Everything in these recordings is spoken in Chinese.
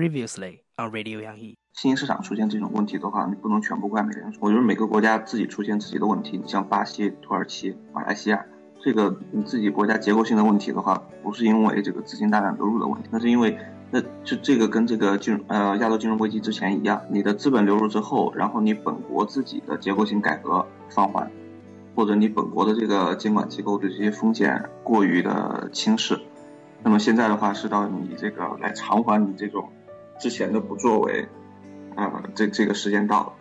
previously on Radio 杨毅。新兴市场出现这种问题的话，你不能全部怪美联储。我觉得每个国家自己出现自己的问题，你像巴西、土耳其、马来西亚，这个你自己国家结构性的问题的话，不是因为这个资金大量流入的问题，那是因为那就这个跟这个金融呃亚洲金融危机之前一样，你的资本流入之后，然后你本国自己的结构性改革放缓，或者你本国的这个监管机构对这些风险过于的轻视，那么现在的话是到你这个来偿还你这种之前的不作为。呃，这这个时间到了，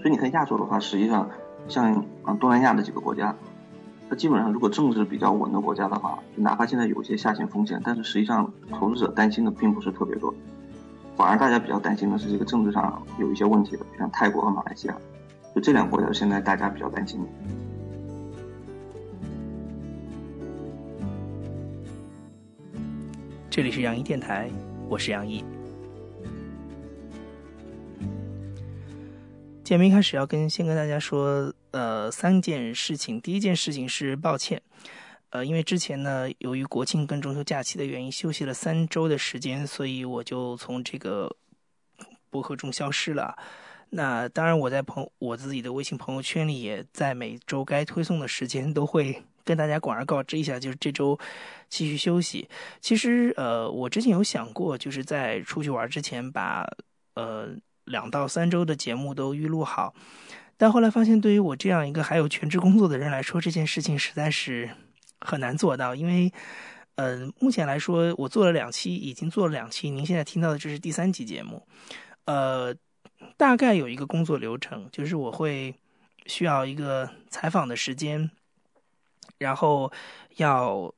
所以你看亚洲的话，实际上像啊东南亚的几个国家，它基本上如果政治比较稳的国家的话，就哪怕现在有一些下行风险，但是实际上投资者担心的并不是特别多，反而大家比较担心的是这个政治上有一些问题的，像泰国和马来西亚，就这两个国家现在大家比较担心。这里是杨一电台，我是杨毅。节目一开始要跟先跟大家说，呃，三件事情。第一件事情是抱歉，呃，因为之前呢，由于国庆跟中秋假期的原因，休息了三周的时间，所以我就从这个博客中消失了。那当然，我在朋我自己的微信朋友圈里，也在每周该推送的时间都会跟大家广而告之一下，就是这周继续休息。其实，呃，我之前有想过，就是在出去玩之前把，呃。两到三周的节目都预录好，但后来发现，对于我这样一个还有全职工作的人来说，这件事情实在是很难做到。因为，呃，目前来说，我做了两期，已经做了两期，您现在听到的这是第三期节目。呃，大概有一个工作流程，就是我会需要一个采访的时间，然后要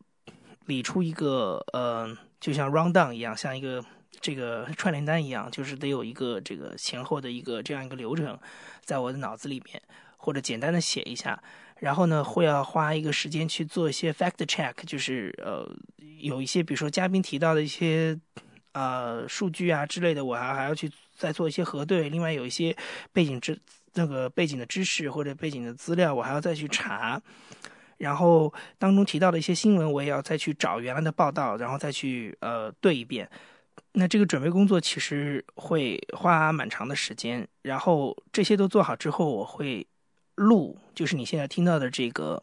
理出一个，呃，就像 rundown 一样，像一个。这个 串联单一样，就是得有一个这个前后的一个这样一个流程，在我的脑子里面，或者简单的写一下，然后呢，会要花一个时间去做一些 fact check，就是呃，有一些比如说嘉宾提到的一些呃数据啊之类的，我还还要去再做一些核对。另外有一些背景知那个背景的知识或者背景的资料，我还要再去查。然后当中提到的一些新闻，我也要再去找原来的报道，然后再去呃对一遍。那这个准备工作其实会花蛮长的时间，然后这些都做好之后，我会录，就是你现在听到的这个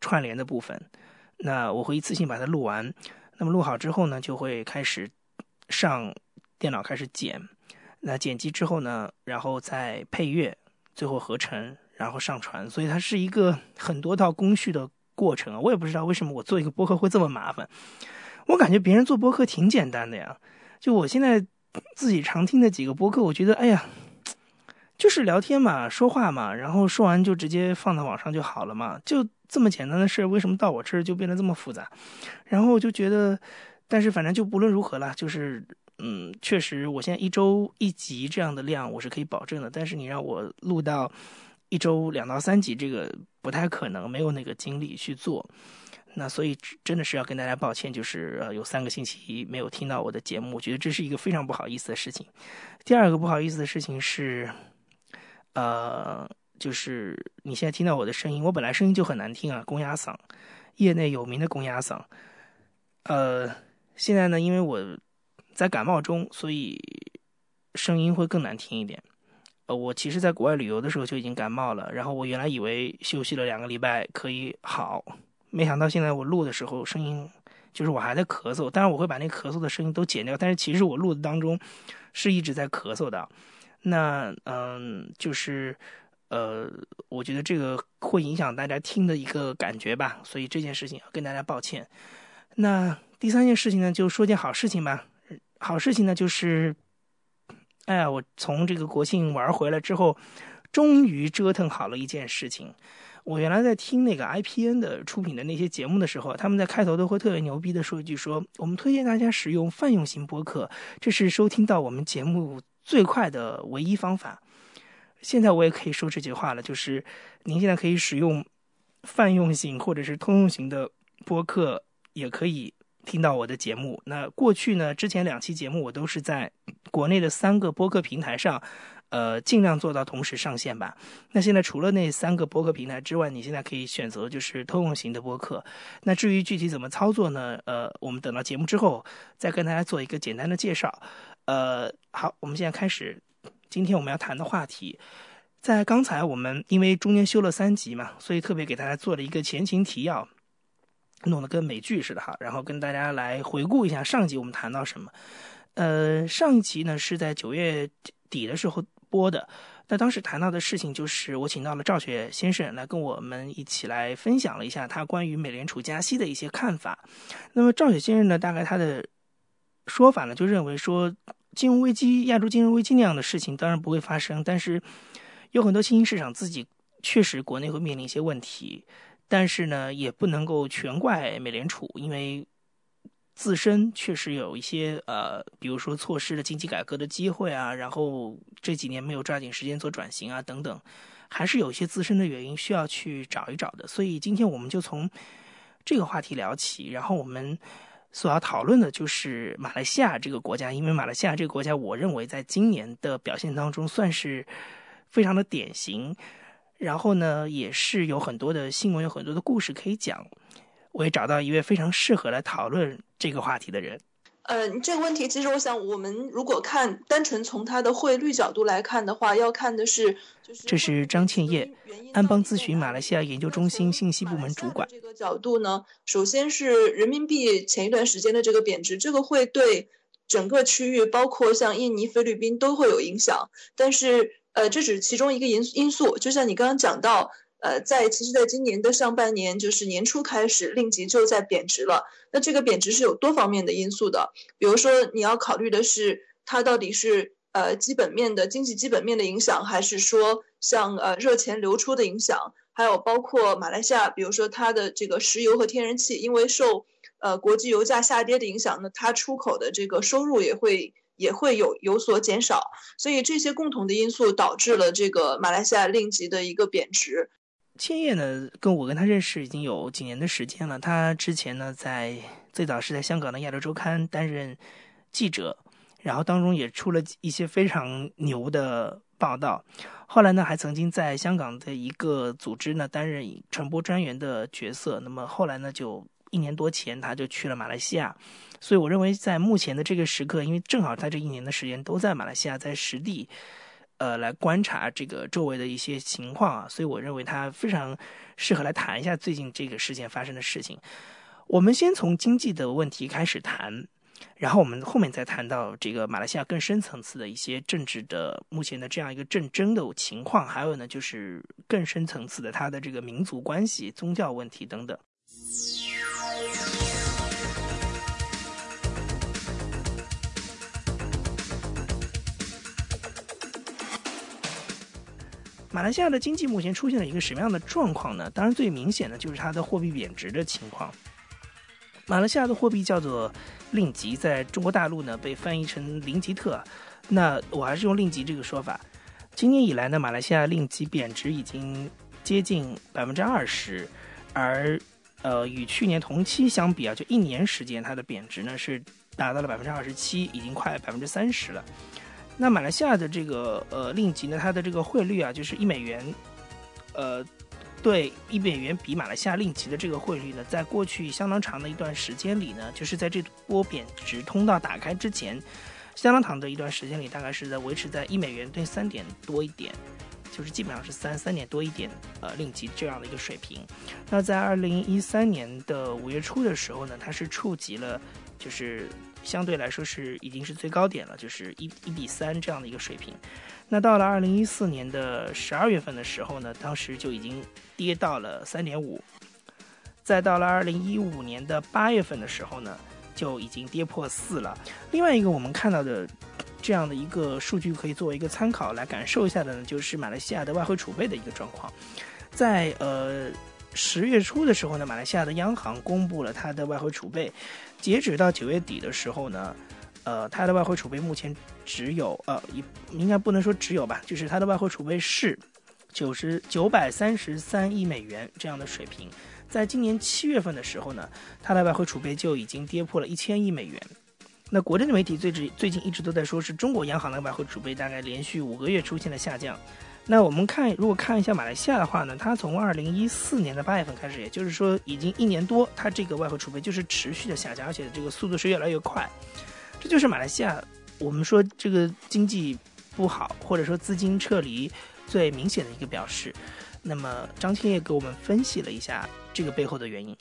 串联的部分。那我会一次性把它录完。那么录好之后呢，就会开始上电脑开始剪。那剪辑之后呢，然后再配乐，最后合成，然后上传。所以它是一个很多套工序的过程啊。我也不知道为什么我做一个播客会这么麻烦。我感觉别人做播客挺简单的呀。就我现在自己常听的几个播客，我觉得，哎呀，就是聊天嘛，说话嘛，然后说完就直接放到网上就好了嘛，就这么简单的事，为什么到我这儿就变得这么复杂？然后我就觉得，但是反正就不论如何了，就是，嗯，确实，我现在一周一集这样的量我是可以保证的，但是你让我录到一周两到三集，这个不太可能，没有那个精力去做。那所以真的是要跟大家抱歉，就是呃有三个星期没有听到我的节目，我觉得这是一个非常不好意思的事情。第二个不好意思的事情是，呃，就是你现在听到我的声音，我本来声音就很难听啊，公鸭嗓，业内有名的公鸭嗓。呃，现在呢，因为我在感冒中，所以声音会更难听一点。呃，我其实在国外旅游的时候就已经感冒了，然后我原来以为休息了两个礼拜可以好。没想到现在我录的时候声音，就是我还在咳嗽，当然我会把那咳嗽的声音都剪掉，但是其实我录的当中是一直在咳嗽的。那嗯，就是呃，我觉得这个会影响大家听的一个感觉吧，所以这件事情要跟大家抱歉。那第三件事情呢，就说件好事情吧。好事情呢，就是哎呀，我从这个国庆玩回来之后，终于折腾好了一件事情。我原来在听那个 IPN 的出品的那些节目的时候，他们在开头都会特别牛逼的说一句：说我们推荐大家使用泛用型播客，这是收听到我们节目最快的唯一方法。现在我也可以说这句话了，就是您现在可以使用泛用型或者是通用型的播客，也可以听到我的节目。那过去呢，之前两期节目我都是在国内的三个播客平台上。呃，尽量做到同时上线吧。那现在除了那三个播客平台之外，你现在可以选择就是通用型的播客。那至于具体怎么操作呢？呃，我们等到节目之后再跟大家做一个简单的介绍。呃，好，我们现在开始今天我们要谈的话题。在刚才我们因为中间修了三集嘛，所以特别给大家做了一个前情提要，弄得跟美剧似的哈。然后跟大家来回顾一下上集我们谈到什么。呃，上一集呢是在九月底的时候播的。那当时谈到的事情就是我请到了赵雪先生来跟我们一起来分享了一下他关于美联储加息的一些看法。那么赵雪先生呢，大概他的。说法呢，就认为说金融危机、亚洲金融危机那样的事情当然不会发生，但是有很多新兴市场自己确实国内会面临一些问题，但是呢，也不能够全怪美联储，因为自身确实有一些呃，比如说错失了经济改革的机会啊，然后这几年没有抓紧时间做转型啊等等，还是有一些自身的原因需要去找一找的。所以今天我们就从这个话题聊起，然后我们。所要讨论的就是马来西亚这个国家，因为马来西亚这个国家，我认为在今年的表现当中算是非常的典型。然后呢，也是有很多的新闻，有很多的故事可以讲。我也找到一位非常适合来讨论这个话题的人。呃，这个问题其实我想，我们如果看单纯从它的汇率角度来看的话，要看的是，就是这是张倩叶，安邦咨询马来西亚研究中心信息部门主管。这个角度呢，首先是人民币前一段时间的这个贬值，这个会对整个区域，包括像印尼、菲律宾都会有影响。但是，呃，这只是其中一个因因素。就像你刚刚讲到。呃，在其实，在今年的上半年，就是年初开始，令吉就在贬值了。那这个贬值是有多方面的因素的，比如说你要考虑的是它到底是呃基本面的经济基本面的影响，还是说像呃热钱流出的影响，还有包括马来西亚，比如说它的这个石油和天然气，因为受呃国际油价下跌的影响，呢它出口的这个收入也会也会有有所减少。所以这些共同的因素导致了这个马来西亚令吉的一个贬值。千叶呢，跟我跟他认识已经有几年的时间了。他之前呢，在最早是在香港的《亚洲周刊》担任记者，然后当中也出了一些非常牛的报道。后来呢，还曾经在香港的一个组织呢担任传播专员的角色。那么后来呢，就一年多前他就去了马来西亚。所以我认为，在目前的这个时刻，因为正好他这一年的时间都在马来西亚，在实地。呃，来观察这个周围的一些情况啊，所以我认为他非常适合来谈一下最近这个事件发生的事情。我们先从经济的问题开始谈，然后我们后面再谈到这个马来西亚更深层次的一些政治的目前的这样一个政争的情况，还有呢就是更深层次的它的这个民族关系、宗教问题等等。马来西亚的经济目前出现了一个什么样的状况呢？当然，最明显的就是它的货币贬值的情况。马来西亚的货币叫做令吉，在中国大陆呢被翻译成林吉特。那我还是用令吉这个说法。今年以来呢，马来西亚令吉贬值已经接近百分之二十，而呃与去年同期相比啊，就一年时间它的贬值呢是达到了百分之二十七，已经快百分之三十了。那马来西亚的这个呃令吉呢，它的这个汇率啊，就是一美元，呃，对一美元比马来西亚令吉的这个汇率呢，在过去相当长的一段时间里呢，就是在这波贬值通道打开之前，相当长的一段时间里，大概是在维持在一美元兑三点多一点，就是基本上是三三点多一点呃令吉这样的一个水平。那在二零一三年的五月初的时候呢，它是触及了就是。相对来说是已经是最高点了，就是一一比三这样的一个水平。那到了二零一四年的十二月份的时候呢，当时就已经跌到了三点五。再到了二零一五年的八月份的时候呢，就已经跌破四了。另外一个我们看到的这样的一个数据，可以作为一个参考来感受一下的呢，就是马来西亚的外汇储备的一个状况。在呃十月初的时候呢，马来西亚的央行公布了它的外汇储备。截止到九月底的时候呢，呃，它的外汇储备目前只有呃，应该不能说只有吧，就是它的外汇储备是九十九百三十三亿美元这样的水平。在今年七月份的时候呢，它的外汇储备就已经跌破了一千亿美元。那国内的媒体最近最近一直都在说是中国央行的外汇储备大概连续五个月出现了下降。那我们看，如果看一下马来西亚的话呢，它从二零一四年的八月份开始，也就是说已经一年多，它这个外汇储备就是持续的下降，而且这个速度是越来越快。这就是马来西亚我们说这个经济不好，或者说资金撤离最明显的一个表示。那么张青也给我们分析了一下这个背后的原因。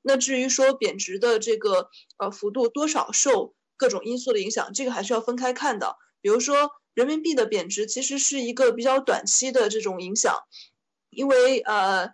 那至于说贬值的这个呃幅度多少受各种因素的影响，这个还是要分开看的。比如说人民币的贬值其实是一个比较短期的这种影响，因为呃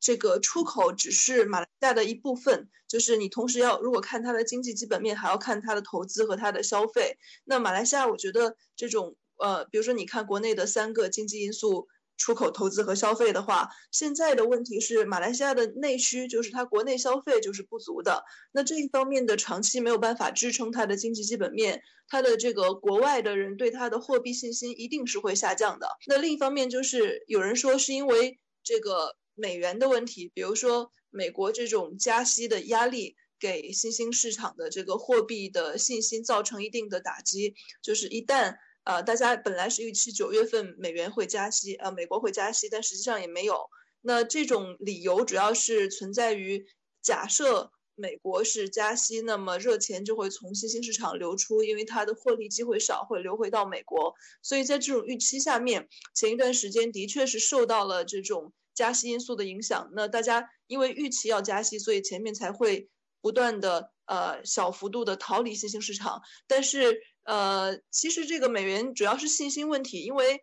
这个出口只是马来西亚的一部分，就是你同时要如果看它的经济基本面，还要看它的投资和它的消费。那马来西亚我觉得这种呃比如说你看国内的三个经济因素。出口、投资和消费的话，现在的问题是马来西亚的内需就是它国内消费就是不足的。那这一方面的长期没有办法支撑它的经济基本面，它的这个国外的人对它的货币信心一定是会下降的。那另一方面就是有人说是因为这个美元的问题，比如说美国这种加息的压力给新兴市场的这个货币的信心造成一定的打击，就是一旦。呃，大家本来是预期九月份美元会加息，呃，美国会加息，但实际上也没有。那这种理由主要是存在于假设美国是加息，那么热钱就会从新兴市场流出，因为它的获利机会少，会流回到美国。所以在这种预期下面，前一段时间的确是受到了这种加息因素的影响。那大家因为预期要加息，所以前面才会不断的呃小幅度的逃离新兴市场，但是。呃，其实这个美元主要是信心问题，因为，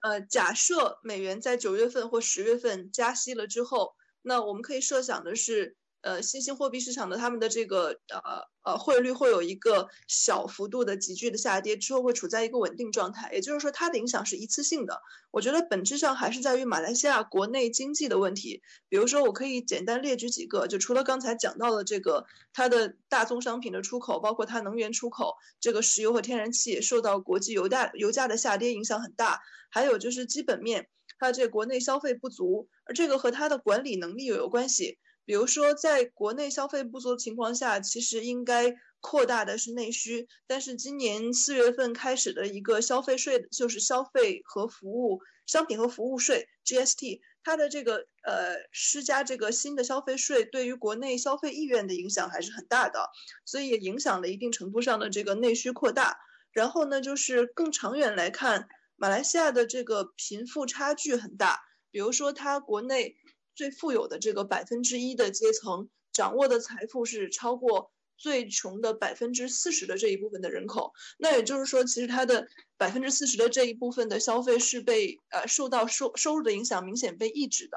呃，假设美元在九月份或十月份加息了之后，那我们可以设想的是。呃，新兴货币市场的他们的这个呃呃汇率会有一个小幅度的急剧的下跌，之后会处在一个稳定状态。也就是说，它的影响是一次性的。我觉得本质上还是在于马来西亚国内经济的问题。比如说，我可以简单列举几个，就除了刚才讲到的这个它的大宗商品的出口，包括它能源出口，这个石油和天然气受到国际油价油价的下跌影响很大。还有就是基本面，它这国内消费不足，而这个和它的管理能力有有关系。比如说，在国内消费不足的情况下，其实应该扩大的是内需。但是今年四月份开始的一个消费税，就是消费和服务商品和服务税 GST，它的这个呃施加这个新的消费税，对于国内消费意愿的影响还是很大的，所以也影响了一定程度上的这个内需扩大。然后呢，就是更长远来看，马来西亚的这个贫富差距很大，比如说它国内。最富有的这个百分之一的阶层掌握的财富是超过最穷的百分之四十的这一部分的人口。那也就是说，其实它的百分之四十的这一部分的消费是被呃受到收收入的影响明显被抑制的。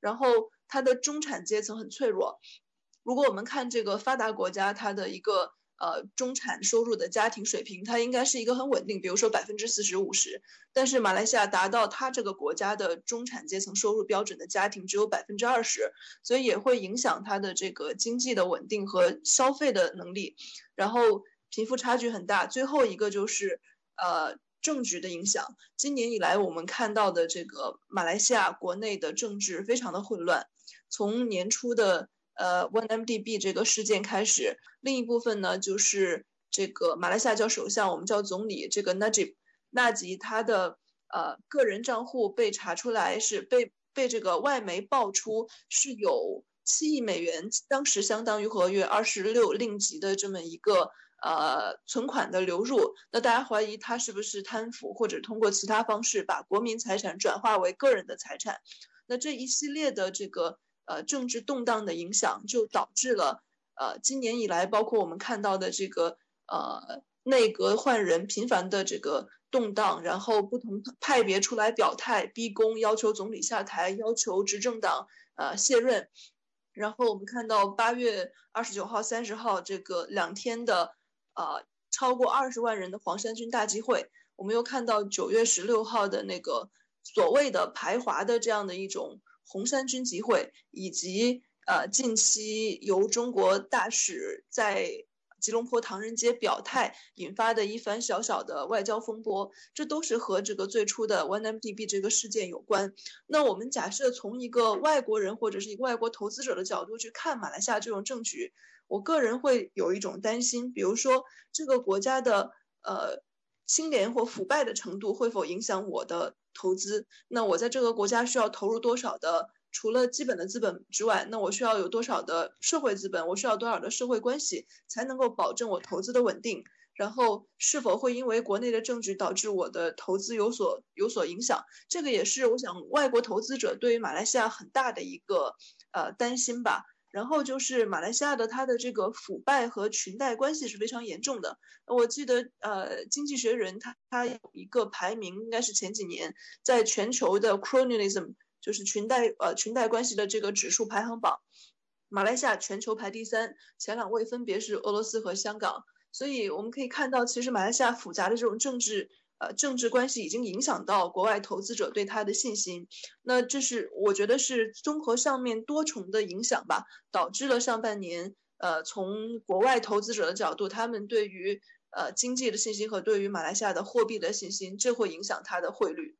然后它的中产阶层很脆弱。如果我们看这个发达国家，它的一个。呃，中产收入的家庭水平，它应该是一个很稳定，比如说百分之四十五十。但是马来西亚达到它这个国家的中产阶层收入标准的家庭只有百分之二十，所以也会影响它的这个经济的稳定和消费的能力。然后贫富差距很大。最后一个就是呃政局的影响。今年以来我们看到的这个马来西亚国内的政治非常的混乱，从年初的。呃，OneMDB 这个事件开始，另一部分呢就是这个马来西亚叫首相，我们叫总理这个 Najib 纳吉，他的呃个人账户被查出来是被被这个外媒爆出是有七亿美元，当时相当于合约二十六令吉的这么一个呃存款的流入，那大家怀疑他是不是贪腐或者通过其他方式把国民财产转化为个人的财产，那这一系列的这个。呃，政治动荡的影响就导致了，呃，今年以来，包括我们看到的这个呃内阁换人频繁的这个动荡，然后不同派别出来表态逼宫，要求总理下台，要求执政党呃卸任，然后我们看到八月二十九号、三十号这个两天的呃超过二十万人的黄山军大集会，我们又看到九月十六号的那个所谓的排华的这样的一种。红三军集会，以及呃近期由中国大使在吉隆坡唐人街表态引发的一番小小的外交风波，这都是和这个最初的 OneMDB 这个事件有关。那我们假设从一个外国人或者是一个外国投资者的角度去看马来西亚这种政局，我个人会有一种担心，比如说这个国家的呃清廉或腐败的程度会否影响我的。投资，那我在这个国家需要投入多少的？除了基本的资本之外，那我需要有多少的社会资本？我需要多少的社会关系才能够保证我投资的稳定？然后是否会因为国内的政局导致我的投资有所有所影响？这个也是我想外国投资者对于马来西亚很大的一个呃担心吧。然后就是马来西亚的它的这个腐败和裙带关系是非常严重的。我记得呃，《经济学人》它它有一个排名，应该是前几年在全球的 cronyism，就是裙带呃裙带关系的这个指数排行榜，马来西亚全球排第三，前两位分别是俄罗斯和香港。所以我们可以看到，其实马来西亚复杂的这种政治。呃，政治关系已经影响到国外投资者对它的信心。那这是我觉得是综合上面多重的影响吧，导致了上半年，呃，从国外投资者的角度，他们对于呃经济的信心和对于马来西亚的货币的信心，这会影响它的汇率。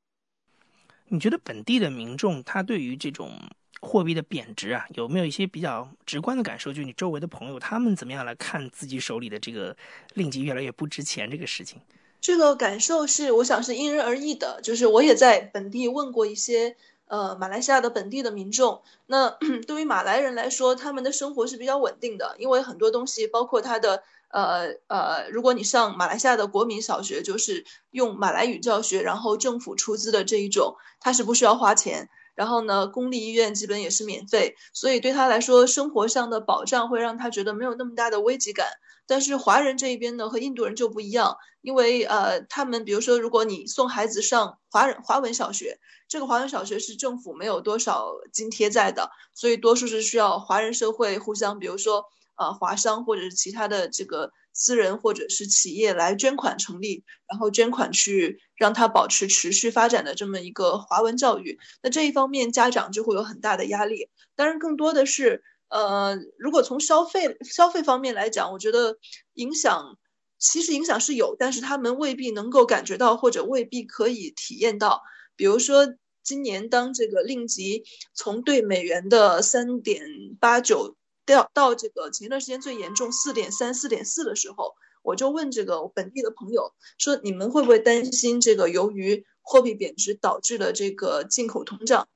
你觉得本地的民众他对于这种货币的贬值啊，有没有一些比较直观的感受？就你周围的朋友，他们怎么样来看自己手里的这个令吉越来越不值钱这个事情？这个感受是，我想是因人而异的。就是我也在本地问过一些，呃，马来西亚的本地的民众。那 对于马来人来说，他们的生活是比较稳定的，因为很多东西，包括他的，呃呃，如果你上马来西亚的国民小学，就是用马来语教学，然后政府出资的这一种，他是不需要花钱。然后呢，公立医院基本也是免费，所以对他来说，生活上的保障会让他觉得没有那么大的危机感。但是华人这一边呢，和印度人就不一样，因为呃，他们比如说，如果你送孩子上华人华文小学，这个华文小学是政府没有多少津贴在的，所以多数是需要华人社会互相，比如说呃华商或者是其他的这个私人或者是企业来捐款成立，然后捐款去让他保持持续发展的这么一个华文教育。那这一方面家长就会有很大的压力，当然更多的是。呃，如果从消费消费方面来讲，我觉得影响其实影响是有，但是他们未必能够感觉到，或者未必可以体验到。比如说，今年当这个令吉从对美元的三点八九掉到这个前段时间最严重四点三、四点四的时候，我就问这个本地的朋友说：“你们会不会担心这个由于货币贬值导致的这个进口通胀？”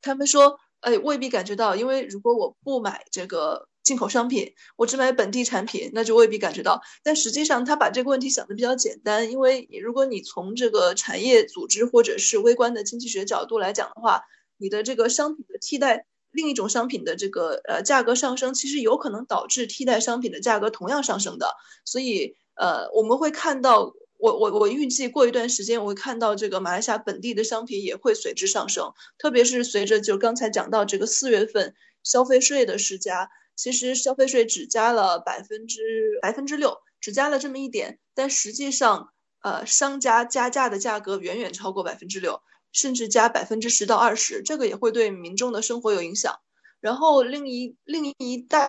他们说。哎，未必感觉到，因为如果我不买这个进口商品，我只买本地产品，那就未必感觉到。但实际上，他把这个问题想的比较简单，因为如果你从这个产业组织或者是微观的经济学角度来讲的话，你的这个商品的替代另一种商品的这个呃价格上升，其实有可能导致替代商品的价格同样上升的。所以呃，我们会看到。我我我预计过一段时间，我会看到这个马来西亚本地的商品也会随之上升，特别是随着就刚才讲到这个四月份消费税的施加，其实消费税只加了百分之百分之六，只加了这么一点，但实际上，呃，商家加价的价格远远超过百分之六，甚至加百分之十到二十，这个也会对民众的生活有影响。然后另一另一大。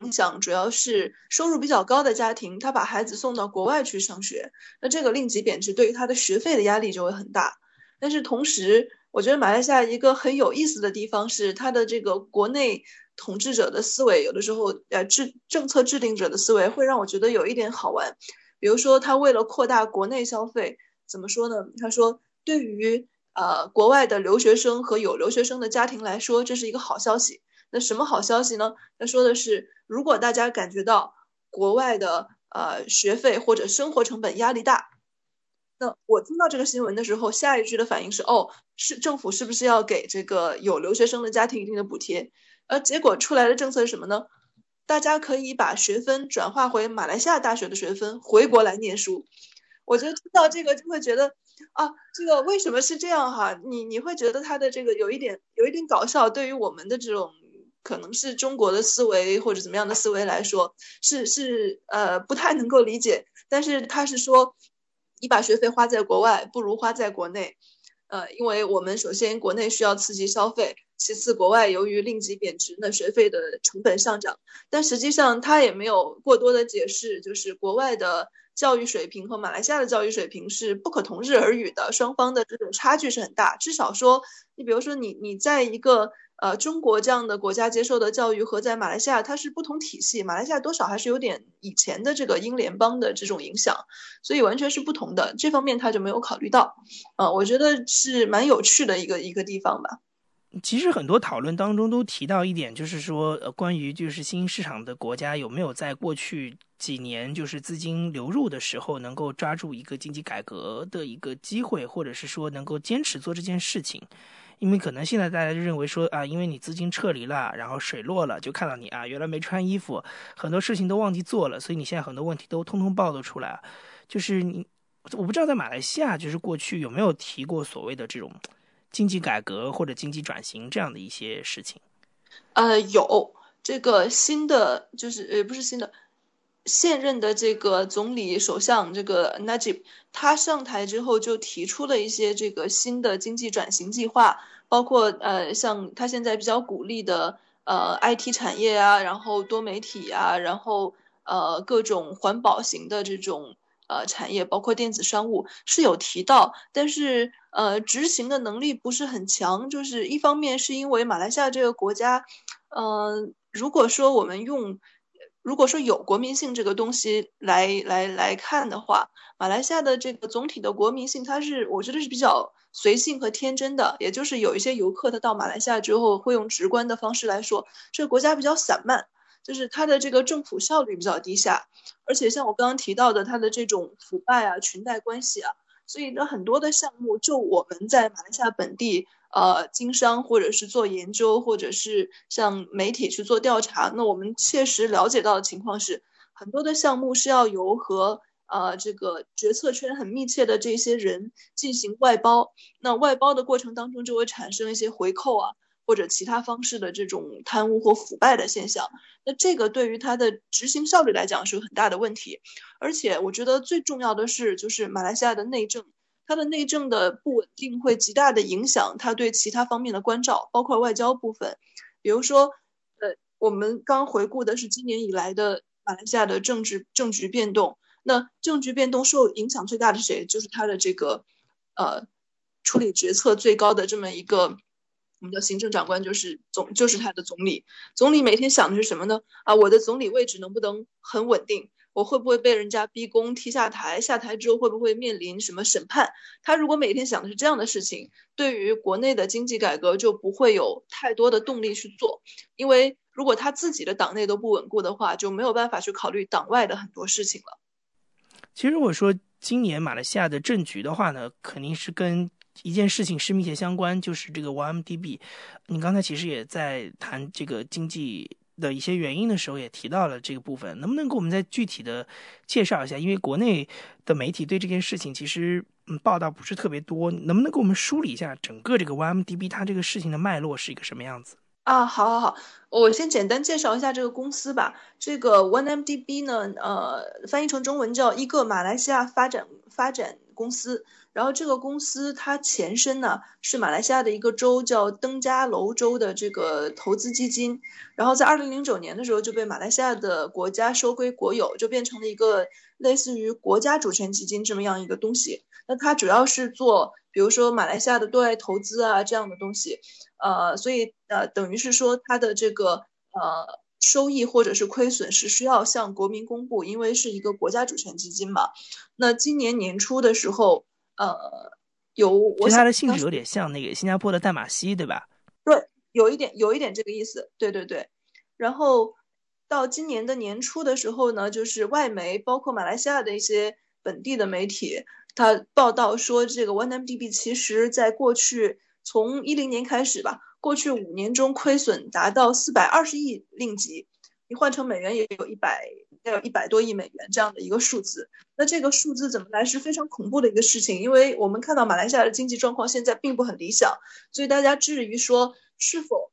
影响主要是收入比较高的家庭，他把孩子送到国外去上学，那这个令吉贬值对于他的学费的压力就会很大。但是同时，我觉得马来西亚一个很有意思的地方是，它的这个国内统治者的思维，有的时候呃制政策制定者的思维会让我觉得有一点好玩。比如说，他为了扩大国内消费，怎么说呢？他说，对于呃国外的留学生和有留学生的家庭来说，这是一个好消息。那什么好消息呢？他说的是，如果大家感觉到国外的呃学费或者生活成本压力大，那我听到这个新闻的时候，下一句的反应是，哦，是政府是不是要给这个有留学生的家庭一定的补贴？而结果出来的政策是什么呢？大家可以把学分转化回马来西亚大学的学分，回国来念书。我觉得听到这个就会觉得。啊，这个为什么是这样哈？你你会觉得他的这个有一点有一点搞笑，对于我们的这种。可能是中国的思维或者怎么样的思维来说，是是呃不太能够理解。但是他是说，你把学费花在国外，不如花在国内，呃，因为我们首先国内需要刺激消费，其次国外由于令吉贬值，那学费的成本上涨。但实际上他也没有过多的解释，就是国外的教育水平和马来西亚的教育水平是不可同日而语的，双方的这种差距是很大。至少说，你比如说你你在一个。呃，中国这样的国家接受的教育和在马来西亚它是不同体系，马来西亚多少还是有点以前的这个英联邦的这种影响，所以完全是不同的。这方面他就没有考虑到，啊，我觉得是蛮有趣的一个一个地方吧。其实很多讨论当中都提到一点，就是说，呃，关于就是新兴市场的国家有没有在过去几年就是资金流入的时候，能够抓住一个经济改革的一个机会，或者是说能够坚持做这件事情。因为可能现在大家就认为说啊，因为你资金撤离了，然后水落了，就看到你啊，原来没穿衣服，很多事情都忘记做了，所以你现在很多问题都通通暴露出来。就是你，我不知道在马来西亚，就是过去有没有提过所谓的这种经济改革或者经济转型这样的一些事情。呃，有这个新的，就是呃，不是新的。现任的这个总理首相这个 Najib，他上台之后就提出了一些这个新的经济转型计划，包括呃像他现在比较鼓励的呃 IT 产业啊，然后多媒体啊，然后呃各种环保型的这种呃产业，包括电子商务是有提到，但是呃执行的能力不是很强，就是一方面是因为马来西亚这个国家，嗯，如果说我们用。如果说有国民性这个东西来来来看的话，马来西亚的这个总体的国民性，它是我觉得是比较随性和天真的。也就是有一些游客他到马来西亚之后，会用直观的方式来说，这个国家比较散漫，就是它的这个政府效率比较低下，而且像我刚刚提到的，它的这种腐败啊、裙带关系啊，所以呢，很多的项目就我们在马来西亚本地。呃，经商或者是做研究，或者是向媒体去做调查，那我们切实了解到的情况是，很多的项目是要由和呃这个决策圈很密切的这些人进行外包，那外包的过程当中就会产生一些回扣啊，或者其他方式的这种贪污或腐败的现象，那这个对于它的执行效率来讲是有很大的问题，而且我觉得最重要的是，就是马来西亚的内政。它的内政的不稳定会极大的影响它对其他方面的关照，包括外交部分。比如说，呃，我们刚回顾的是今年以来的马来西亚的政治政局变动。那政局变动受影响最大的谁？就是他的这个，呃，处理决策最高的这么一个，我们叫行政长官，就是总，就是他的总理。总理每天想的是什么呢？啊，我的总理位置能不能很稳定？我会不会被人家逼宫踢下台？下台之后会不会面临什么审判？他如果每天想的是这样的事情，对于国内的经济改革就不会有太多的动力去做。因为如果他自己的党内都不稳固的话，就没有办法去考虑党外的很多事情了。其实我说今年马来西亚的政局的话呢，肯定是跟一件事情是密切相关，就是这个 YMDB。你刚才其实也在谈这个经济。的一些原因的时候也提到了这个部分，能不能给我们再具体的介绍一下？因为国内的媒体对这件事情其实嗯报道不是特别多，能不能给我们梳理一下整个这个 YMDB 它这个事情的脉络是一个什么样子？啊，好好好，我先简单介绍一下这个公司吧。这个 OneMDB 呢，呃，翻译成中文叫一个马来西亚发展发展公司。然后这个公司它前身呢是马来西亚的一个州叫登嘉楼州的这个投资基金，然后在二零零九年的时候就被马来西亚的国家收归国有，就变成了一个类似于国家主权基金这么样一个东西。那它主要是做，比如说马来西亚的对外投资啊这样的东西，呃，所以呃等于是说它的这个呃收益或者是亏损是需要向国民公布，因为是一个国家主权基金嘛。那今年年初的时候。呃，有，其实它的性质有点像那个新加坡的淡马锡，对吧？对，有一点，有一点这个意思。对对对。然后到今年的年初的时候呢，就是外媒，包括马来西亚的一些本地的媒体，他报道说，这个 OneMDB 其实在过去从一零年开始吧，过去五年中亏损达到四百二十亿令吉，你换成美元也有一百。要有一百多亿美元这样的一个数字，那这个数字怎么来是非常恐怖的一个事情，因为我们看到马来西亚的经济状况现在并不很理想，所以大家质疑说是否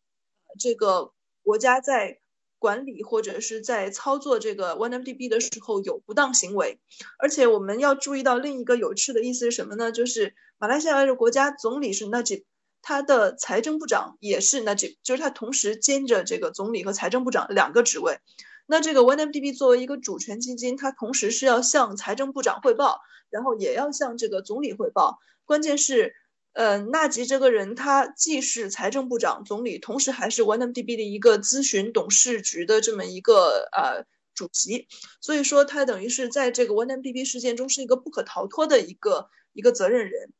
这个国家在管理或者是在操作这个 OneMDB 的时候有不当行为，而且我们要注意到另一个有趣的意思是什么呢？就是马来西亚的国家总理是纳吉他的财政部长也是那这就是他同时兼着这个总理和财政部长两个职位。那这个 OneMDB 作为一个主权基金，它同时是要向财政部长汇报，然后也要向这个总理汇报。关键是，呃，纳吉这个人他既是财政部长、总理，同时还是 OneMDB 的一个咨询董事局的这么一个呃主席，所以说他等于是在这个 OneMDB 事件中是一个不可逃脱的一个一个责任人。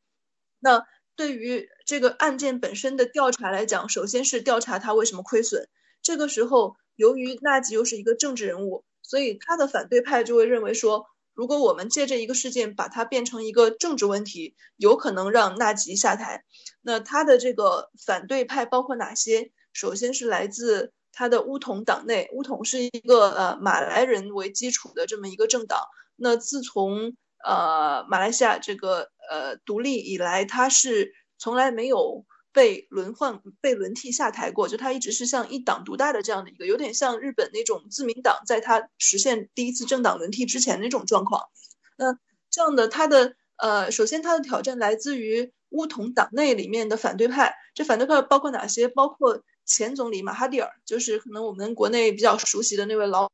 那对于这个案件本身的调查来讲，首先是调查他为什么亏损，这个时候。由于纳吉又是一个政治人物，所以他的反对派就会认为说，如果我们借这一个事件把它变成一个政治问题，有可能让纳吉下台。那他的这个反对派包括哪些？首先是来自他的乌统党内，乌统是一个呃马来人为基础的这么一个政党。那自从呃马来西亚这个呃独立以来，他是从来没有。被轮换、被轮替下台过，就他一直是像一党独大的这样的一个，有点像日本那种自民党，在他实现第一次政党轮替之前那种状况。那这样的他的呃，首先他的挑战来自于乌统党内里面的反对派，这反对派包括哪些？包括前总理马哈蒂尔，就是可能我们国内比较熟悉的那位老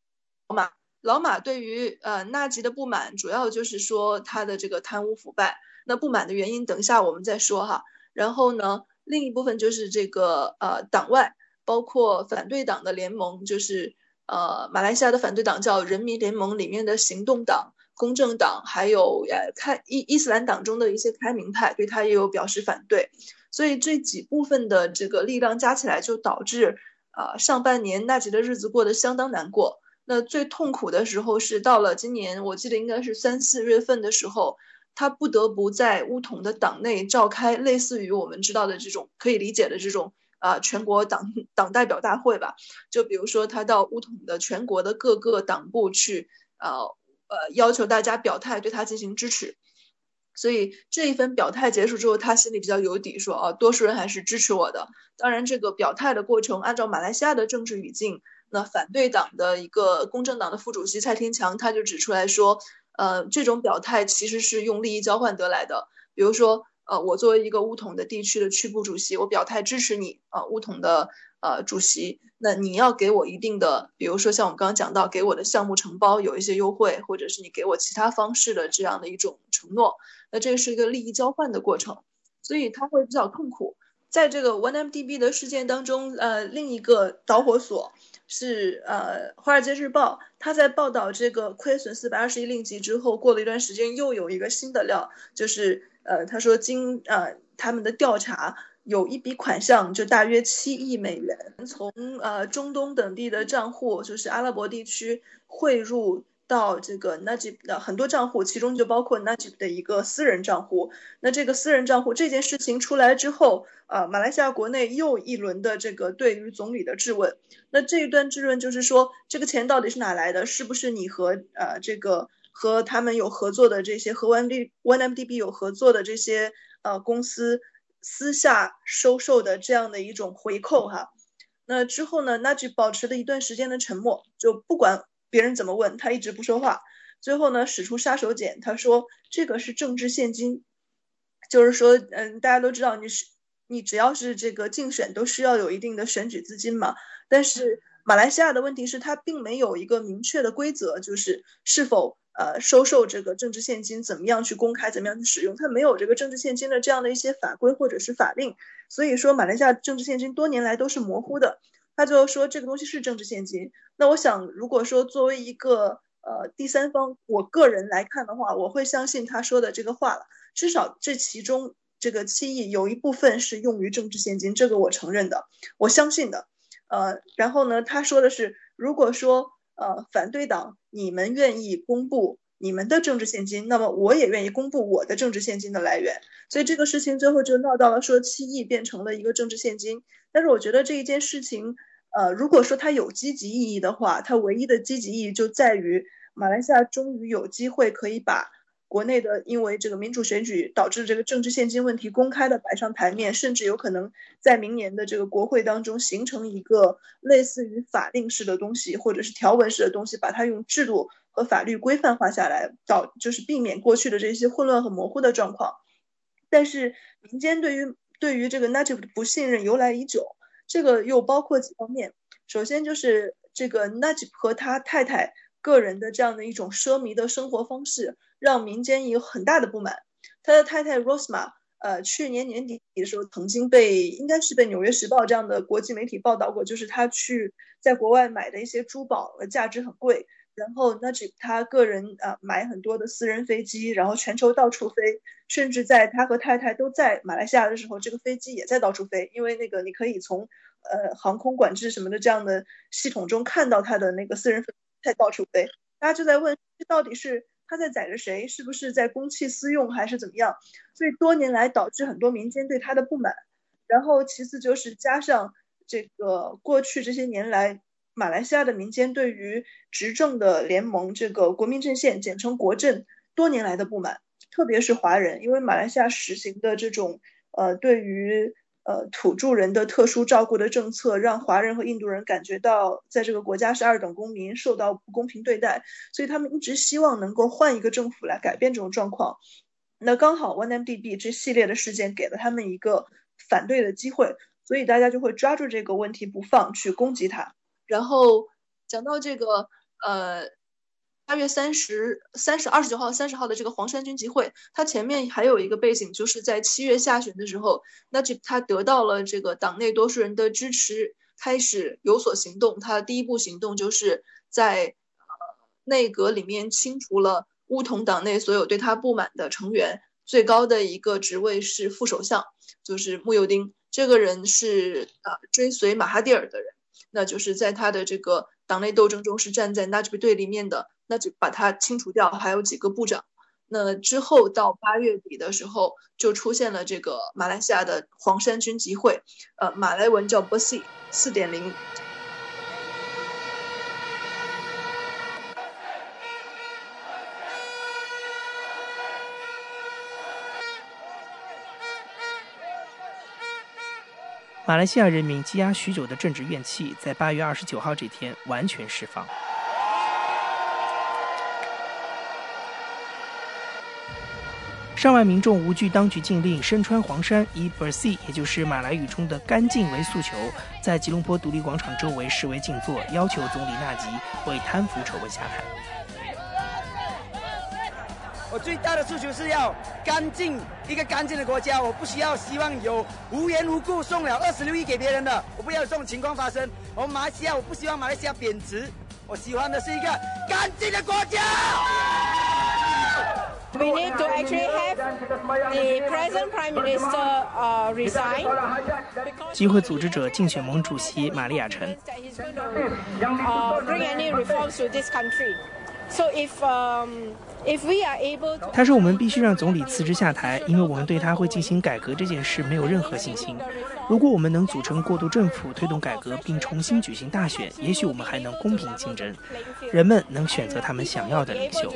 马。老马对于呃纳吉的不满，主要就是说他的这个贪污腐败。那不满的原因，等一下我们再说哈。然后呢？另一部分就是这个呃党外，包括反对党的联盟，就是呃马来西亚的反对党叫人民联盟里面的行动党、公正党，还有呃开伊伊斯兰党中的一些开明派，对他也有表示反对。所以这几部分的这个力量加起来，就导致啊上半年纳吉的日子过得相当难过。那最痛苦的时候是到了今年，我记得应该是三四月份的时候。他不得不在乌统的党内召开类似于我们知道的这种可以理解的这种啊全国党党代表大会吧。就比如说，他到乌统的全国的各个党部去，呃呃，要求大家表态，对他进行支持。所以这一份表态结束之后，他心里比较有底，说啊，多数人还是支持我的。当然，这个表态的过程，按照马来西亚的政治语境，那反对党的一个公正党的副主席蔡天强，他就指出来说。呃，这种表态其实是用利益交换得来的。比如说，呃，我作为一个乌统的地区的区部主席，我表态支持你，啊，乌统的呃主席，那你要给我一定的，比如说像我们刚刚讲到，给我的项目承包有一些优惠，或者是你给我其他方式的这样的一种承诺，那这是一个利益交换的过程，所以他会比较痛苦。在这个 OneMDB 的事件当中，呃，另一个导火索。是呃，《华尔街日报》他在报道这个亏损四百二十亿令吉之后，过了一段时间，又有一个新的料，就是呃，他说经呃他们的调查，有一笔款项就大约七亿美元，从呃中东等地的账户，就是阿拉伯地区汇入。到这个 Najib 的很多账户，其中就包括 Najib 的一个私人账户。那这个私人账户这件事情出来之后，啊，马来西亚国内又一轮的这个对于总理的质问。那这一段质问就是说，这个钱到底是哪来的？是不是你和呃这个和他们有合作的这些和 One OneMDB 有合作的这些呃公司私下收受的这样的一种回扣哈？那之后呢，Najib 保持了一段时间的沉默，就不管。别人怎么问他一直不说话，最后呢使出杀手锏，他说这个是政治现金，就是说，嗯，大家都知道你是你只要是这个竞选都需要有一定的选举资金嘛。但是马来西亚的问题是，它并没有一个明确的规则，就是是否呃收受这个政治现金，怎么样去公开，怎么样去使用，它没有这个政治现金的这样的一些法规或者是法令，所以说马来西亚政治现金多年来都是模糊的。他就说这个东西是政治现金。那我想，如果说作为一个呃第三方，我个人来看的话，我会相信他说的这个话了。至少这其中这个七亿有一部分是用于政治现金，这个我承认的，我相信的。呃，然后呢，他说的是，如果说呃反对党你们愿意公布你们的政治现金，那么我也愿意公布我的政治现金的来源。所以这个事情最后就闹到了说七亿变成了一个政治现金。但是我觉得这一件事情，呃，如果说它有积极意义的话，它唯一的积极意义就在于马来西亚终于有机会可以把国内的因为这个民主选举导致这个政治现金问题公开的摆上台面，甚至有可能在明年的这个国会当中形成一个类似于法令式的东西，或者是条文式的东西，把它用制度和法律规范化下来，导就是避免过去的这些混乱和模糊的状况。但是民间对于对于这个 Najib 的不信任由来已久，这个又包括几方面。首先就是这个 Najib 和他太太个人的这样的一种奢靡的生活方式，让民间有很大的不满。他的太太 Rosma，呃，去年年底的时候曾经被应该是被《纽约时报》这样的国际媒体报道过，就是他去在国外买的一些珠宝，价值很贵。然后 Najib 他个人啊买很多的私人飞机，然后全球到处飞，甚至在他和太太都在马来西亚的时候，这个飞机也在到处飞，因为那个你可以从呃航空管制什么的这样的系统中看到他的那个私人在到处飞，大家就在问这到底是他在宰着谁，是不是在公器私用还是怎么样？所以多年来导致很多民间对他的不满。然后其次就是加上这个过去这些年来，马来西亚的民间对于执政的联盟这个国民阵线，简称国阵，多年来的不满，特别是华人，因为马来西亚实行的这种呃对于呃土著人的特殊照顾的政策，让华人和印度人感觉到在这个国家是二等公民，受到不公平对待，所以他们一直希望能够换一个政府来改变这种状况。那刚好 OneMDB 这系列的事件给了他们一个。反对的机会，所以大家就会抓住这个问题不放，去攻击他。然后讲到这个，呃，八月三十、三十、二十九号、三十号的这个黄山军集会，它前面还有一个背景，就是在七月下旬的时候，那就他得到了这个党内多数人的支持，开始有所行动。他第一步行动就是在呃内阁里面清除了乌统党内所有对他不满的成员。最高的一个职位是副首相，就是穆尤丁。这个人是呃追随马哈蒂尔的人，那就是在他的这个党内斗争中是站在纳吉比对立面的，那就把他清除掉。还有几个部长。那之后到八月底的时候，就出现了这个马来西亚的黄山军集会，呃，马来文叫 Basi 四点零。马来西亚人民积压许久的政治怨气，在八月二十九号这天完全释放。上万民众无惧当局禁令，身穿黄衫，以 Bersih，也就是马来语中的“干净”为诉求，在吉隆坡独立广场周围示威静坐，要求总理纳吉为贪腐丑闻下台。我最大的诉求是要干净，一个干净的国家。我不需要希望有无缘无故送了二十六亿给别人的，我不要这种情况发生。我们马来西亚，我不希望马来西亚贬值，我喜欢的是一个干净的国家。We need to actually have the present prime minister uh resign. 机会组织者竞选盟主席玛利亚陈。Uh, bring any reforms to this country. So if um. 他说：“我们必须让总理辞职下台，因为我们对他会进行改革这件事没有任何信心。如果我们能组成过渡政府，推动改革，并重新举行大选，也许我们还能公平竞争，人们能选择他们想要的领袖。”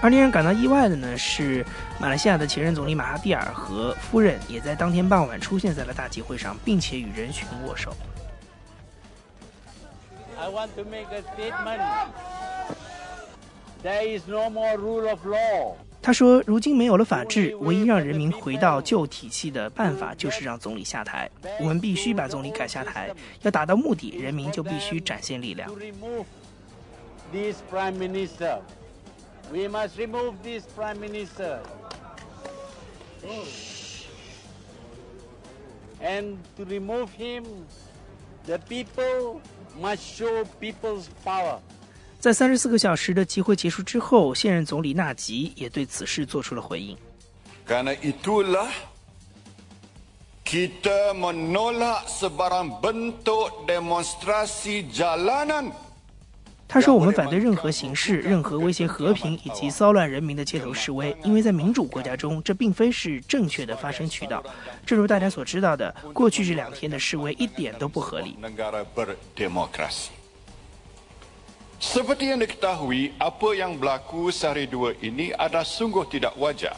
而令人感到意外的呢是，马来西亚的前任总理马哈蒂尔和夫人也在当天傍晚出现在了大集会上，并且与人群握手。I want to make a statement. There is no more rule of law. 他说：“如今没有了法治，唯一让人民回到旧体系的办法就是让总理下台。我们必须把总理赶下台。要达到目的，人民就必须展现力量。” This prime minister, we must remove this prime minister. And to remove him, the people must show people's power. 在三十四个小时的集会结束之后，现任总理纳吉也对此事做出了回应。Karena itulah kita menolak sebarang bentuk demonstrasi jalanan。他说：“我们反对任何形式、任何威胁和平以及骚乱人民的街头示威，因为在民主国家中，这并非是正确的发声渠道。正如大家所知道的，过去这两天的示威一点都不合理。” Seperti yang diketahui, apa yang berlaku sehari dua ini adalah sungguh tidak wajar.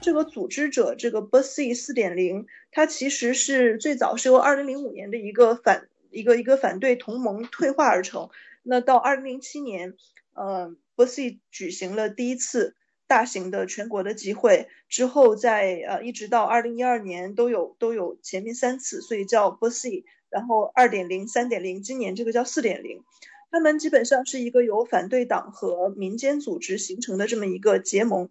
这个组织者，这个 BSI 四点零，它其实是最早是由二零零五年的一个反一个一个反对同盟退化而成。那到二零零七年，呃波西举行了第一次大型的全国的集会，之后在呃一直到二零一二年都有都有前面三次，所以叫波西。然后二点零、三点零，今年这个叫四点零，他们基本上是一个由反对党和民间组织形成的这么一个结盟。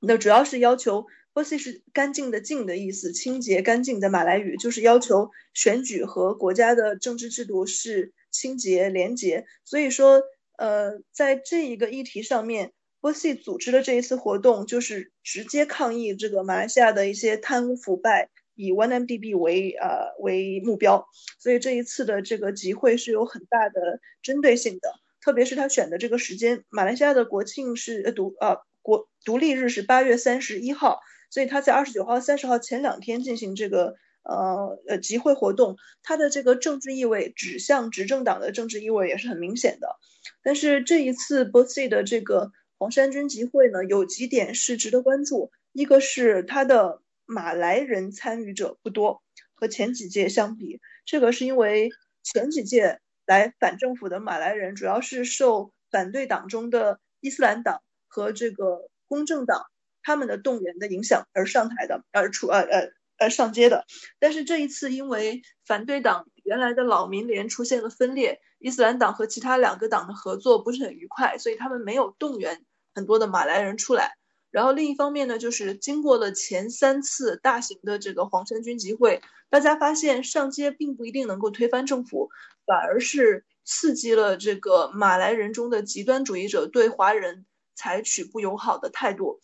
那主要是要求 b o s i 是干净的“净”的意思，清洁、干净的马来语就是要求选举和国家的政治制度是清洁、廉洁。所以说，呃，在这一个议题上面 b o s i 组织的这一次活动就是直接抗议这个马来西亚的一些贪污腐败。以 OneMDB 为呃为目标，所以这一次的这个集会是有很大的针对性的，特别是他选的这个时间，马来西亚的国庆是呃独呃国独立日是八月三十一号，所以他在二十九号、三十号前两天进行这个呃呃集会活动，他的这个政治意味指向执政党的政治意味也是很明显的。但是这一次 b o s 的这个黄山军集会呢，有几点是值得关注，一个是他的。马来人参与者不多，和前几届相比，这个是因为前几届来反政府的马来人主要是受反对党中的伊斯兰党和这个公正党他们的动员的影响而上台的，而出呃呃呃上街的。但是这一次，因为反对党原来的老民联出现了分裂，伊斯兰党和其他两个党的合作不是很愉快，所以他们没有动员很多的马来人出来。然后另一方面呢，就是经过了前三次大型的这个黄衫军集会，大家发现上街并不一定能够推翻政府，反而是刺激了这个马来人中的极端主义者对华人采取不友好的态度，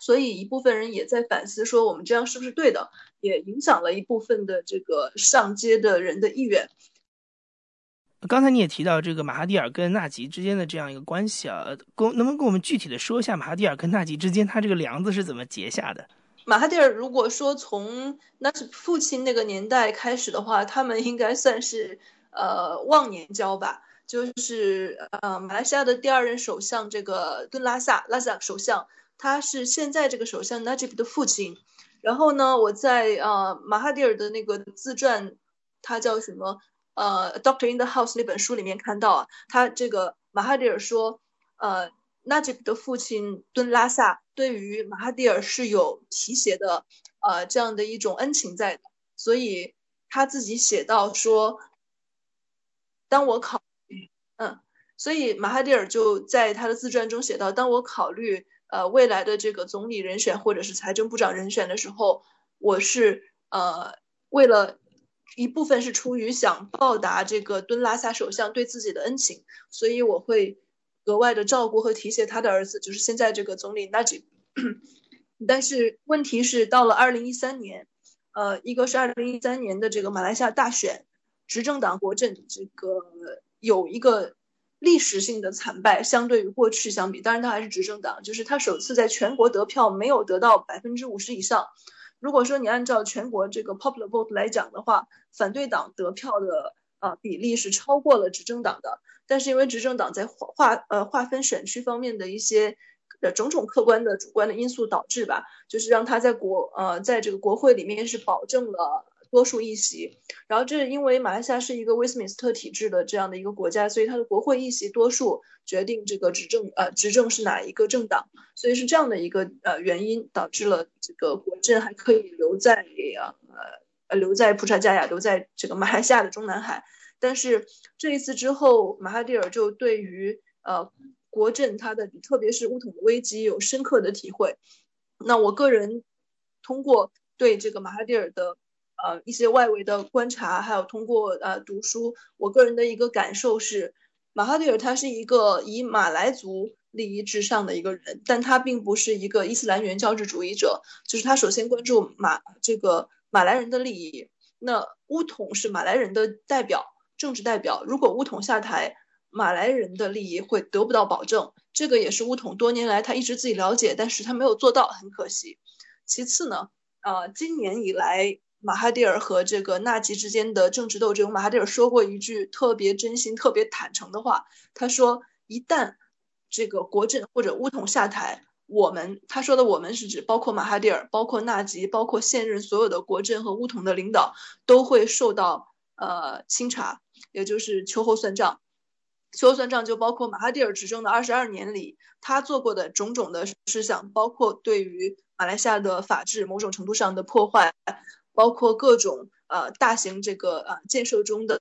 所以一部分人也在反思说我们这样是不是对的，也影响了一部分的这个上街的人的意愿。刚才你也提到这个马哈蒂尔跟纳吉之间的这样一个关系啊，跟能不能跟我们具体的说一下马哈蒂尔跟纳吉之间他这个梁子是怎么结下的？马哈蒂尔如果说从那是父亲那个年代开始的话，他们应该算是呃忘年交吧。就是呃马来西亚的第二任首相这个敦拉萨拉萨首相，他是现在这个首相纳吉布的父亲。然后呢，我在呃马哈蒂尔的那个自传，他叫什么？呃，《Doctor in the House》那本书里面看到啊，他这个马哈蒂尔说，呃，纳吉的父亲敦拉萨对于马哈蒂尔是有提携的，呃，这样的一种恩情在的，所以他自己写到说，当我考，嗯，所以马哈蒂尔就在他的自传中写到，当我考虑呃未来的这个总理人选或者是财政部长人选的时候，我是呃为了。一部分是出于想报答这个敦拉萨首相对自己的恩情，所以我会额外的照顾和提携他的儿子，就是现在这个总理纳吉。但是问题是，到了二零一三年，呃，一个是二零一三年的这个马来西亚大选，执政党国阵这个有一个历史性的惨败，相对于过去相比，当然他还是执政党，就是他首次在全国得票没有得到百分之五十以上。如果说你按照全国这个 popular vote 来讲的话，反对党得票的啊比例是超过了执政党的，但是因为执政党在划划呃划分选区方面的一些呃种种客观的主观的因素导致吧，就是让他在国呃在这个国会里面是保证了。多数议席，然后这是因为马来西亚是一个威斯敏斯特体制的这样的一个国家，所以它的国会议席多数决定这个执政呃执政是哪一个政党，所以是这样的一个呃原因导致了这个国阵还可以留在呃呃留在普查加亚留在这个马来西亚的中南海，但是这一次之后，马哈蒂尔就对于呃国阵它的特别是乌统的危机有深刻的体会。那我个人通过对这个马哈蒂尔的。呃，一些外围的观察，还有通过呃读书，我个人的一个感受是，马哈蒂尔他是一个以马来族利益至上的一个人，但他并不是一个伊斯兰原教旨主义者，就是他首先关注马这个马来人的利益。那乌统是马来人的代表，政治代表，如果乌统下台，马来人的利益会得不到保证，这个也是乌统多年来他一直自己了解，但是他没有做到，很可惜。其次呢，呃，今年以来。马哈蒂尔和这个纳吉之间的政治斗争，马哈蒂尔说过一句特别真心、特别坦诚的话。他说：“一旦这个国阵或者乌统下台，我们他说的我们是指包括马哈蒂尔、包括纳吉、包括现任所有的国阵和乌统的领导都会受到呃清查，也就是秋后算账。秋后算账就包括马哈蒂尔执政的二十二年里他做过的种种的事项，包括对于马来西亚的法治某种程度上的破坏。”包括各种呃大型这个呃建设中的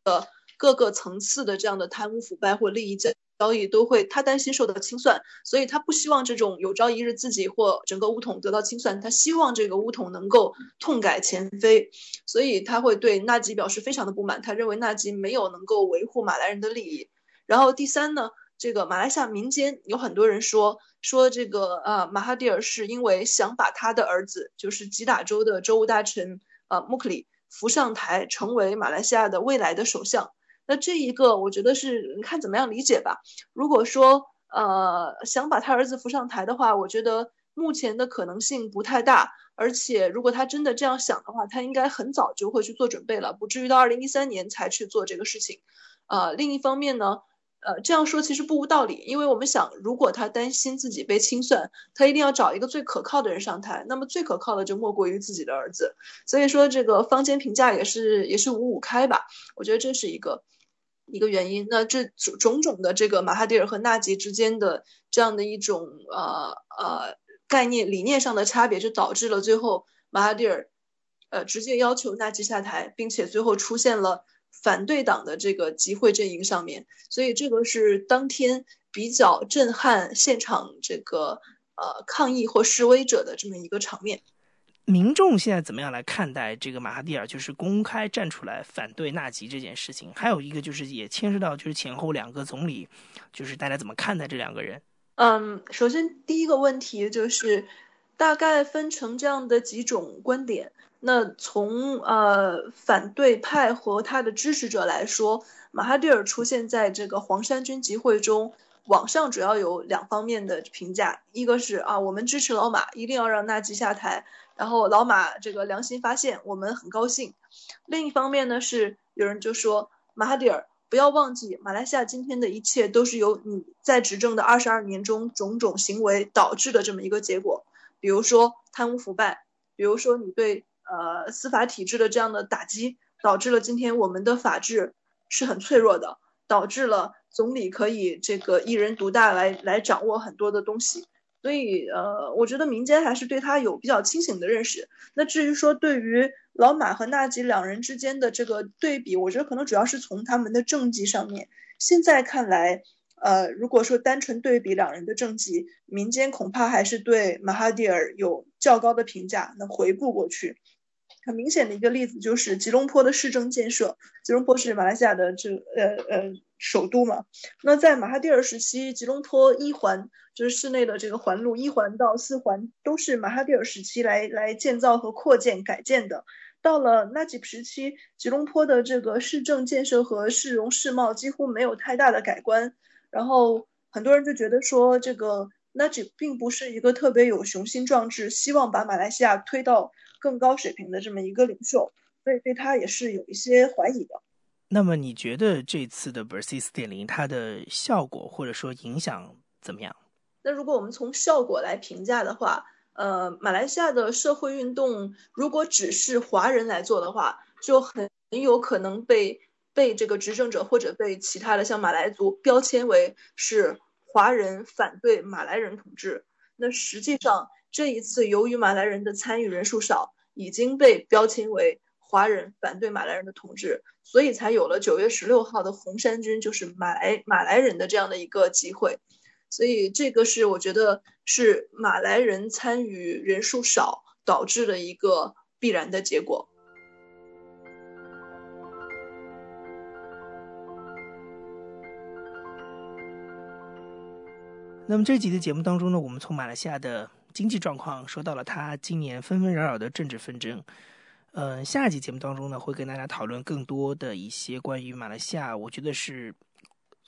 各个层次的这样的贪污腐败或利益交交易都会，他担心受到清算，所以他不希望这种有朝一日自己或整个乌统得到清算，他希望这个乌统能够痛改前非，所以他会对纳吉表示非常的不满，他认为纳吉没有能够维护马来人的利益。然后第三呢，这个马来西亚民间有很多人说说这个呃马哈蒂尔是因为想把他的儿子，就是吉打州的州务大臣。呃穆克里扶上台，成为马来西亚的未来的首相。那这一个，我觉得是你看怎么样理解吧。如果说呃想把他儿子扶上台的话，我觉得目前的可能性不太大。而且如果他真的这样想的话，他应该很早就会去做准备了，不至于到二零一三年才去做这个事情。呃，另一方面呢。呃，这样说其实不无道理，因为我们想，如果他担心自己被清算，他一定要找一个最可靠的人上台。那么最可靠的就莫过于自己的儿子。所以说，这个坊间评价也是也是五五开吧。我觉得这是一个一个原因。那这种种的这个马哈蒂尔和纳吉之间的这样的一种呃呃概念理念上的差别，就导致了最后马哈蒂尔呃直接要求纳吉下台，并且最后出现了。反对党的这个集会阵营上面，所以这个是当天比较震撼现场这个呃抗议或示威者的这么一个场面。民众现在怎么样来看待这个马哈蒂尔就是公开站出来反对纳吉这件事情？还有一个就是也牵涉到就是前后两个总理，就是大家怎么看待这两个人？嗯，首先第一个问题就是大概分成这样的几种观点。那从呃反对派和他的支持者来说，马哈蒂尔出现在这个黄衫军集会中，网上主要有两方面的评价，一个是啊我们支持老马，一定要让纳吉下台，然后老马这个良心发现，我们很高兴。另一方面呢是有人就说马哈蒂尔不要忘记，马来西亚今天的一切都是由你在执政的二十二年中种种行为导致的这么一个结果，比如说贪污腐败，比如说你对。呃，司法体制的这样的打击，导致了今天我们的法治是很脆弱的，导致了总理可以这个一人独大来来掌握很多的东西。所以，呃，我觉得民间还是对他有比较清醒的认识。那至于说对于老马和纳吉两人之间的这个对比，我觉得可能主要是从他们的政绩上面。现在看来，呃，如果说单纯对比两人的政绩，民间恐怕还是对马哈蒂尔有较高的评价。那回顾过去。很明显的一个例子就是吉隆坡的市政建设。吉隆坡是马来西亚的这呃呃首都嘛？那在马哈蒂尔时期，吉隆坡一环就是市内的这个环路一环到四环都是马哈蒂尔时期来来建造和扩建改建的。到了纳吉时期，吉隆坡的这个市政建设和市容市貌几乎没有太大的改观。然后很多人就觉得说，这个纳吉并不是一个特别有雄心壮志，希望把马来西亚推到。更高水平的这么一个领袖，所以对他也是有一些怀疑的。那么你觉得这次的 Versi 四点零它的效果或者说影响怎么样？那如果我们从效果来评价的话，呃，马来西亚的社会运动如果只是华人来做的话，就很很有可能被被这个执政者或者被其他的像马来族标签为是华人反对马来人统治。那实际上这一次由于马来人的参与人数少。已经被标签为华人反对马来人的统治，所以才有了九月十六号的红衫军，就是马来马来人的这样的一个机会。所以这个是我觉得是马来人参与人数少导致的一个必然的结果。那么这集的节目当中呢，我们从马来西亚的。经济状况说到了，他今年纷纷扰扰的政治纷争。嗯，下一集节目当中呢，会跟大家讨论更多的一些关于马来西亚，我觉得是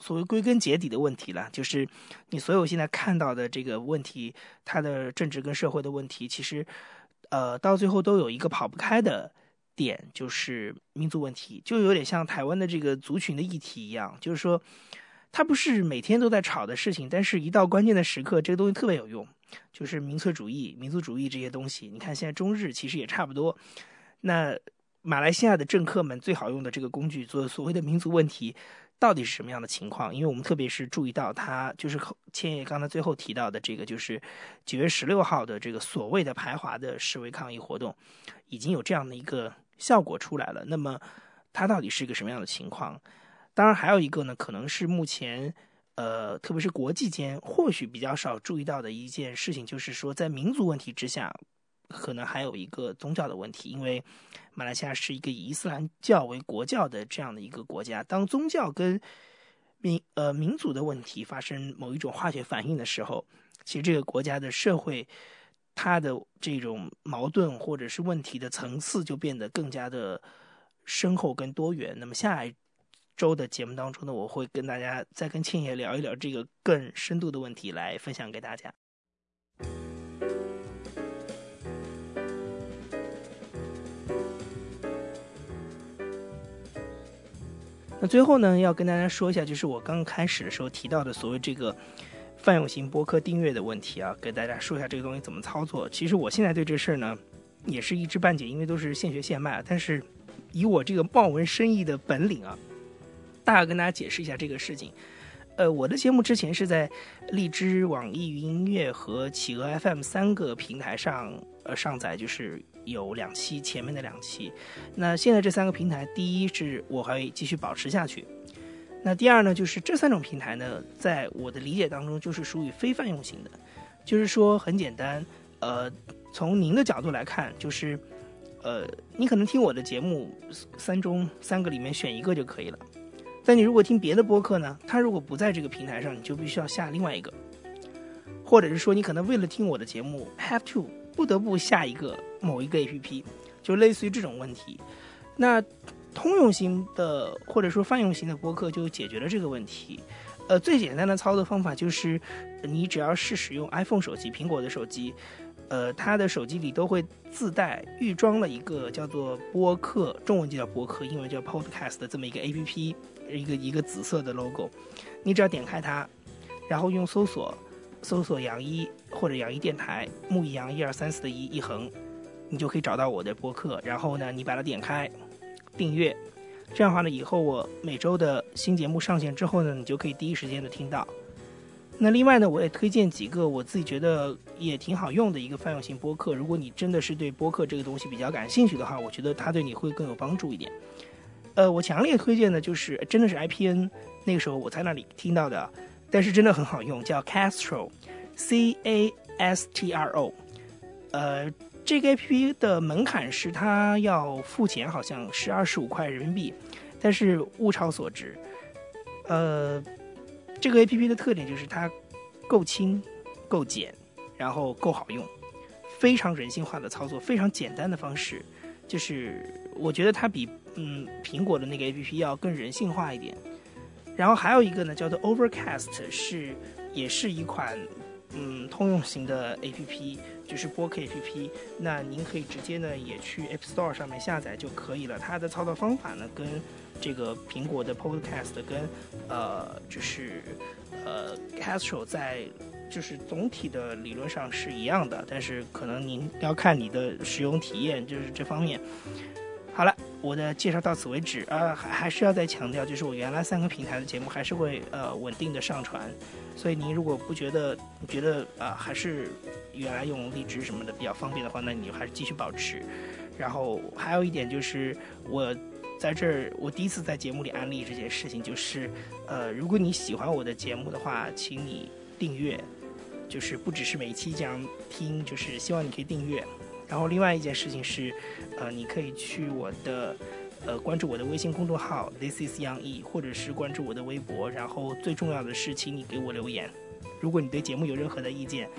所谓归根结底的问题了，就是你所有现在看到的这个问题，它的政治跟社会的问题，其实呃到最后都有一个跑不开的点，就是民族问题，就有点像台湾的这个族群的议题一样，就是说它不是每天都在吵的事情，但是一到关键的时刻，这个东西特别有用。就是民粹主义、民族主义这些东西，你看现在中日其实也差不多。那马来西亚的政客们最好用的这个工具，做所谓的民族问题，到底是什么样的情况？因为我们特别是注意到，他就是千叶刚才最后提到的这个，就是九月十六号的这个所谓的排华的示威抗议活动，已经有这样的一个效果出来了。那么它到底是一个什么样的情况？当然还有一个呢，可能是目前。呃，特别是国际间或许比较少注意到的一件事情，就是说，在民族问题之下，可能还有一个宗教的问题。因为马来西亚是一个以伊斯兰教为国教的这样的一个国家，当宗教跟民呃民族的问题发生某一种化学反应的时候，其实这个国家的社会它的这种矛盾或者是问题的层次就变得更加的深厚跟多元。那么下一周的节目当中呢，我会跟大家再跟庆爷聊一聊这个更深度的问题，来分享给大家。那最后呢，要跟大家说一下，就是我刚开始的时候提到的所谓这个泛用型播客订阅的问题啊，给大家说一下这个东西怎么操作。其实我现在对这事儿呢，也是一知半解，因为都是现学现卖。但是以我这个望文生义的本领啊，大概跟大家解释一下这个事情。呃，我的节目之前是在荔枝、网易云音乐和企鹅 FM 三个平台上呃上载，就是有两期前面的两期。那现在这三个平台，第一是我还继续保持下去。那第二呢，就是这三种平台呢，在我的理解当中，就是属于非泛用型的。就是说很简单，呃，从您的角度来看，就是呃，你可能听我的节目三中三个里面选一个就可以了。但你如果听别的播客呢，它如果不在这个平台上，你就必须要下另外一个，或者是说你可能为了听我的节目，have to 不得不下一个某一个 APP，就类似于这种问题。那通用型的或者说泛用型的播客就解决了这个问题。呃，最简单的操作方法就是你只要是使用 iPhone 手机，苹果的手机，呃，它的手机里都会自带预装了一个叫做播客，中文就叫播客，英文叫 Podcast 的这么一个 APP。一个一个紫色的 logo，你只要点开它，然后用搜索搜索杨一或者杨一电台木易杨一二三四的一一横，你就可以找到我的播客。然后呢，你把它点开订阅，这样的话呢，以后我每周的新节目上线之后呢，你就可以第一时间的听到。那另外呢，我也推荐几个我自己觉得也挺好用的一个泛用型播客。如果你真的是对播客这个东西比较感兴趣的话，我觉得它对你会更有帮助一点。呃，我强烈推荐的就是真的是 IPN，那个时候我在那里听到的，但是真的很好用，叫 Castro，C A S T R O。呃，这个 APP 的门槛是它要付钱，好像是二十五块人民币，但是物超所值。呃，这个 APP 的特点就是它够轻、够简，然后够好用，非常人性化的操作，非常简单的方式，就是我觉得它比。嗯，苹果的那个 A P P 要更人性化一点。然后还有一个呢，叫做 Overcast，是也是一款嗯通用型的 A P P，就是播客 A P P。那您可以直接呢也去 App Store 上面下载就可以了。它的操作方法呢跟这个苹果的 Podcast 跟呃就是呃 Castro 在就是总体的理论上是一样的，但是可能您要看你的使用体验，就是这方面。好了，我的介绍到此为止。呃，还还是要再强调，就是我原来三个平台的节目还是会呃稳定的上传。所以您如果不觉得觉得啊还是原来用荔枝什么的比较方便的话，那你还是继续保持。然后还有一点就是我在这儿我第一次在节目里安利这件事情，就是呃如果你喜欢我的节目的话，请你订阅，就是不只是每一期这样听，就是希望你可以订阅。然后另外一件事情是，呃，你可以去我的，呃，关注我的微信公众号 This is Yang Yi，或者是关注我的微博。然后最重要的是，请你给我留言。如果你对节目有任何的意见，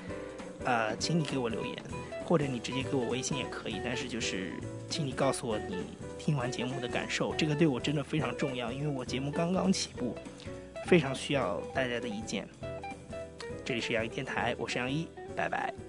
呃，请你给我留言，或者你直接给我微信也可以。但是就是，请你告诉我你听完节目的感受，这个对我真的非常重要，因为我节目刚刚起步，非常需要大家的意见。这里是杨一电台，我是杨一，拜拜。